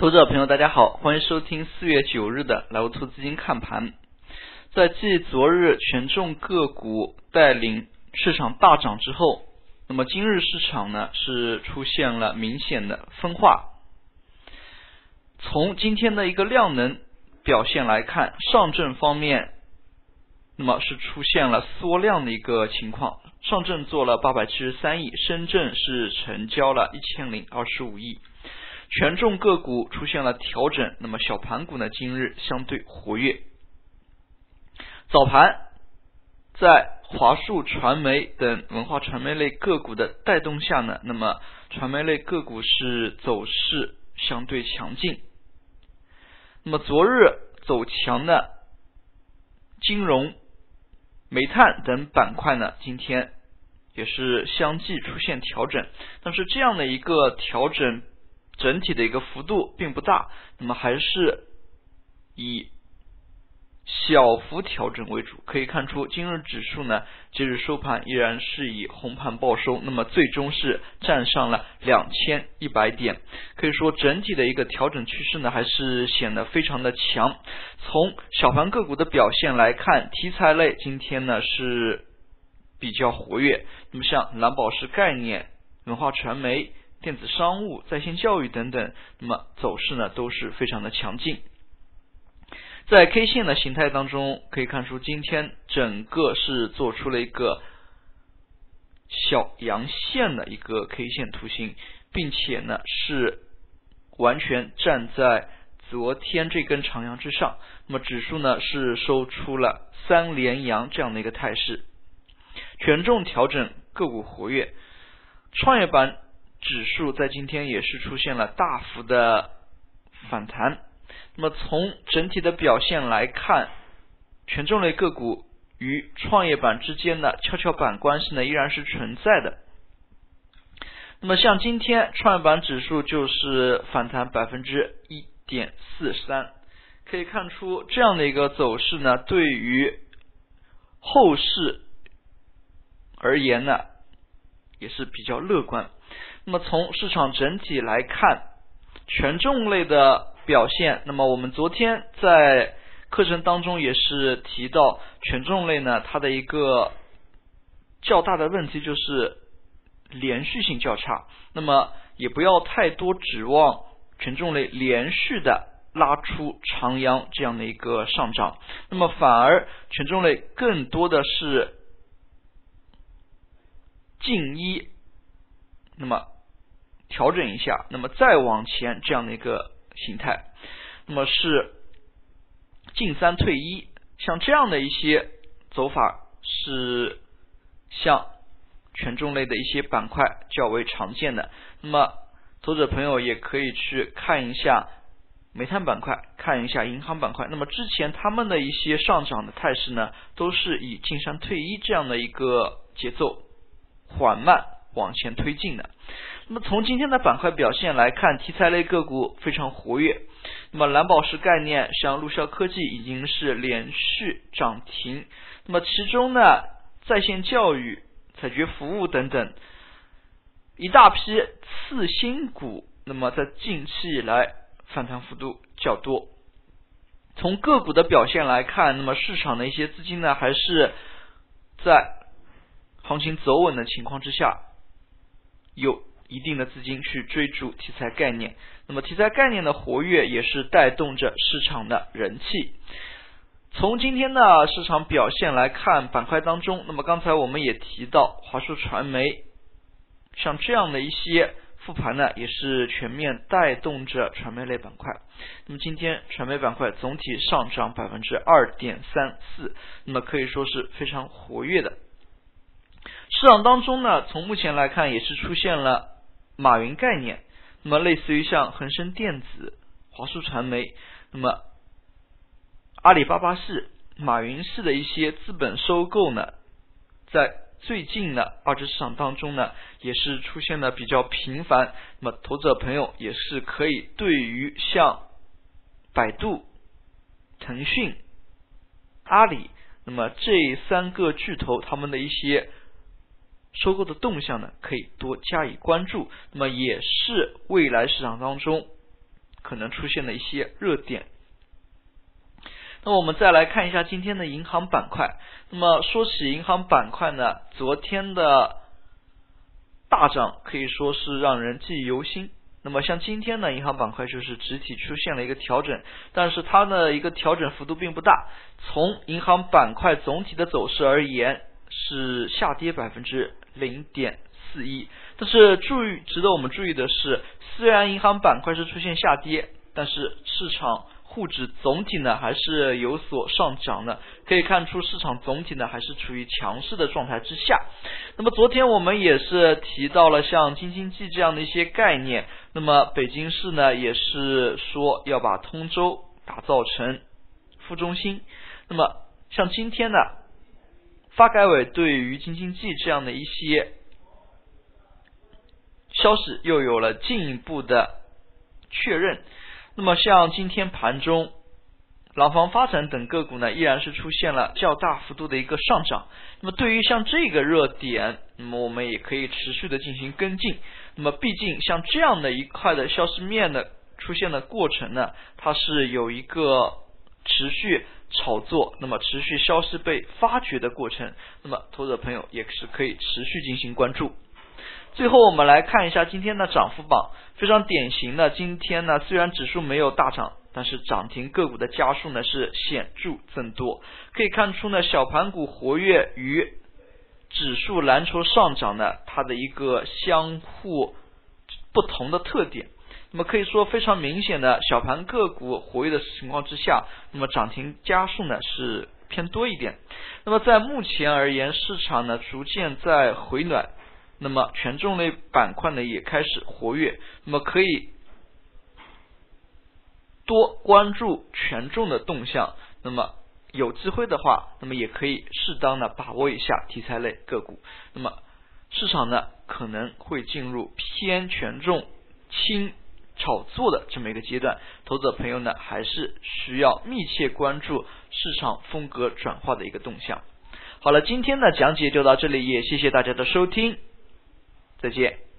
投资者朋友，大家好，欢迎收听四月九日的莱沃兔资金看盘。在继昨日权重个股带领市场大涨之后，那么今日市场呢是出现了明显的分化。从今天的一个量能表现来看，上证方面那么是出现了缩量的一个情况，上证做了八百七十三亿，深圳是成交了一千零二十五亿。权重个股出现了调整，那么小盘股呢今日相对活跃。早盘在华数传媒等文化传媒类个股的带动下呢，那么传媒类个股是走势相对强劲。那么昨日走强的金融、煤炭等板块呢，今天也是相继出现调整，但是这样的一个调整。整体的一个幅度并不大，那么还是以小幅调整为主。可以看出，今日指数呢，今日收盘依然是以红盘报收，那么最终是站上了两千一百点。可以说，整体的一个调整趋势呢，还是显得非常的强。从小盘个股的表现来看，题材类今天呢是比较活跃，那么像蓝宝石概念、文化传媒。电子商务、在线教育等等，那么走势呢都是非常的强劲。在 K 线的形态当中，可以看出今天整个是做出了一个小阳线的一个 K 线图形，并且呢是完全站在昨天这根长阳之上。那么指数呢是收出了三连阳这样的一个态势，权重调整，个股活跃，创业板。指数在今天也是出现了大幅的反弹。那么从整体的表现来看，权重类个股与创业板之间的跷跷板关系呢依然是存在的。那么像今天创业板指数就是反弹百分之一点四三，可以看出这样的一个走势呢，对于后市而言呢也是比较乐观。那么从市场整体来看，权重类的表现，那么我们昨天在课程当中也是提到，权重类呢，它的一个较大的问题就是连续性较差。那么也不要太多指望权重类连续的拉出长阳这样的一个上涨，那么反而权重类更多的是近一。那么调整一下，那么再往前这样的一个形态，那么是进三退一，像这样的一些走法是像权重类的一些板块较为常见的。那么投资者朋友也可以去看一下煤炭板块，看一下银行板块。那么之前他们的一些上涨的态势呢，都是以进三退一这样的一个节奏缓慢。往前推进的。那么从今天的板块表现来看，题材类个股非常活跃。那么蓝宝石概念，像陆骁科技已经是连续涨停。那么其中呢，在线教育、采掘服务等等一大批次新股，那么在近期以来反弹幅度较多。从个股的表现来看，那么市场的一些资金呢，还是在行情走稳的情况之下。有一定的资金去追逐题材概念，那么题材概念的活跃也是带动着市场的人气。从今天的市场表现来看，板块当中，那么刚才我们也提到华数传媒，像这样的一些复盘呢，也是全面带动着传媒类板块。那么今天传媒板块总体上涨百分之二点三四，那么可以说是非常活跃的。市场当中呢，从目前来看也是出现了马云概念，那么类似于像恒生电子、华数传媒，那么阿里巴巴式、马云式的一些资本收购呢，在最近的二级市场当中呢，也是出现的比较频繁。那么投资者朋友也是可以对于像百度、腾讯、阿里，那么这三个巨头他们的一些。收购的动向呢，可以多加以关注。那么也是未来市场当中可能出现的一些热点。那我们再来看一下今天的银行板块。那么说起银行板块呢，昨天的大涨可以说是让人记忆犹新。那么像今天呢，银行板块就是整体出现了一个调整，但是它的一个调整幅度并不大。从银行板块总体的走势而言，是下跌百分之零点四一。但是注意，值得我们注意的是，虽然银行板块是出现下跌，但是市场。沪指总体呢还是有所上涨的，可以看出市场总体呢还是处于强势的状态之下。那么昨天我们也是提到了像京津冀这样的一些概念，那么北京市呢也是说要把通州打造成副中心。那么像今天呢，发改委对于京津冀这样的一些消息又有了进一步的确认。那么像今天盘中，廊坊发展等个股呢，依然是出现了较大幅度的一个上涨。那么对于像这个热点，那么我们也可以持续的进行跟进。那么毕竟像这样的一块的消息面的出现的过程呢，它是有一个持续炒作，那么持续消失被发掘的过程。那么投资者朋友也是可以持续进行关注。最后我们来看一下今天的涨幅榜，非常典型的，今天呢虽然指数没有大涨，但是涨停个股的家数呢是显著增多。可以看出呢，小盘股活跃与指数蓝筹上涨呢，它的一个相互不同的特点。那么可以说非常明显的小盘个股活跃的情况之下，那么涨停家数呢是偏多一点。那么在目前而言，市场呢逐渐在回暖。那么权重类板块呢也开始活跃，那么可以多关注权重的动向。那么有机会的话，那么也可以适当的把握一下题材类个股。那么市场呢可能会进入偏权重轻炒作的这么一个阶段，投资者朋友呢还是需要密切关注市场风格转化的一个动向。好了，今天的讲解就到这里，也谢谢大家的收听。再见。